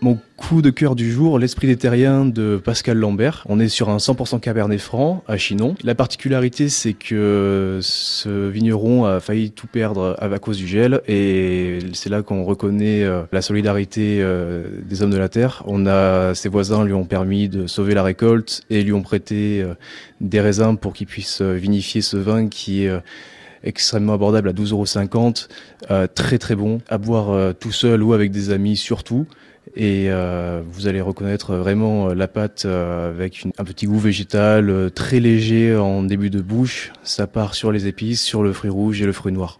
Mon coup de cœur du jour, l'esprit des terriens de Pascal Lambert. On est sur un 100% Cabernet Franc à Chinon. La particularité, c'est que ce vigneron a failli tout perdre à cause du gel et c'est là qu'on reconnaît euh, la solidarité euh, des hommes de la terre. On a, ses voisins lui ont permis de sauver la récolte et lui ont prêté euh, des raisins pour qu'il puisse vinifier ce vin qui est extrêmement abordable à 12,50 euros, très très bon, à boire tout seul ou avec des amis surtout et euh, vous allez reconnaître vraiment la pâte euh, avec un petit goût végétal euh, très léger en début de bouche. Ça part sur les épices, sur le fruit rouge et le fruit noir.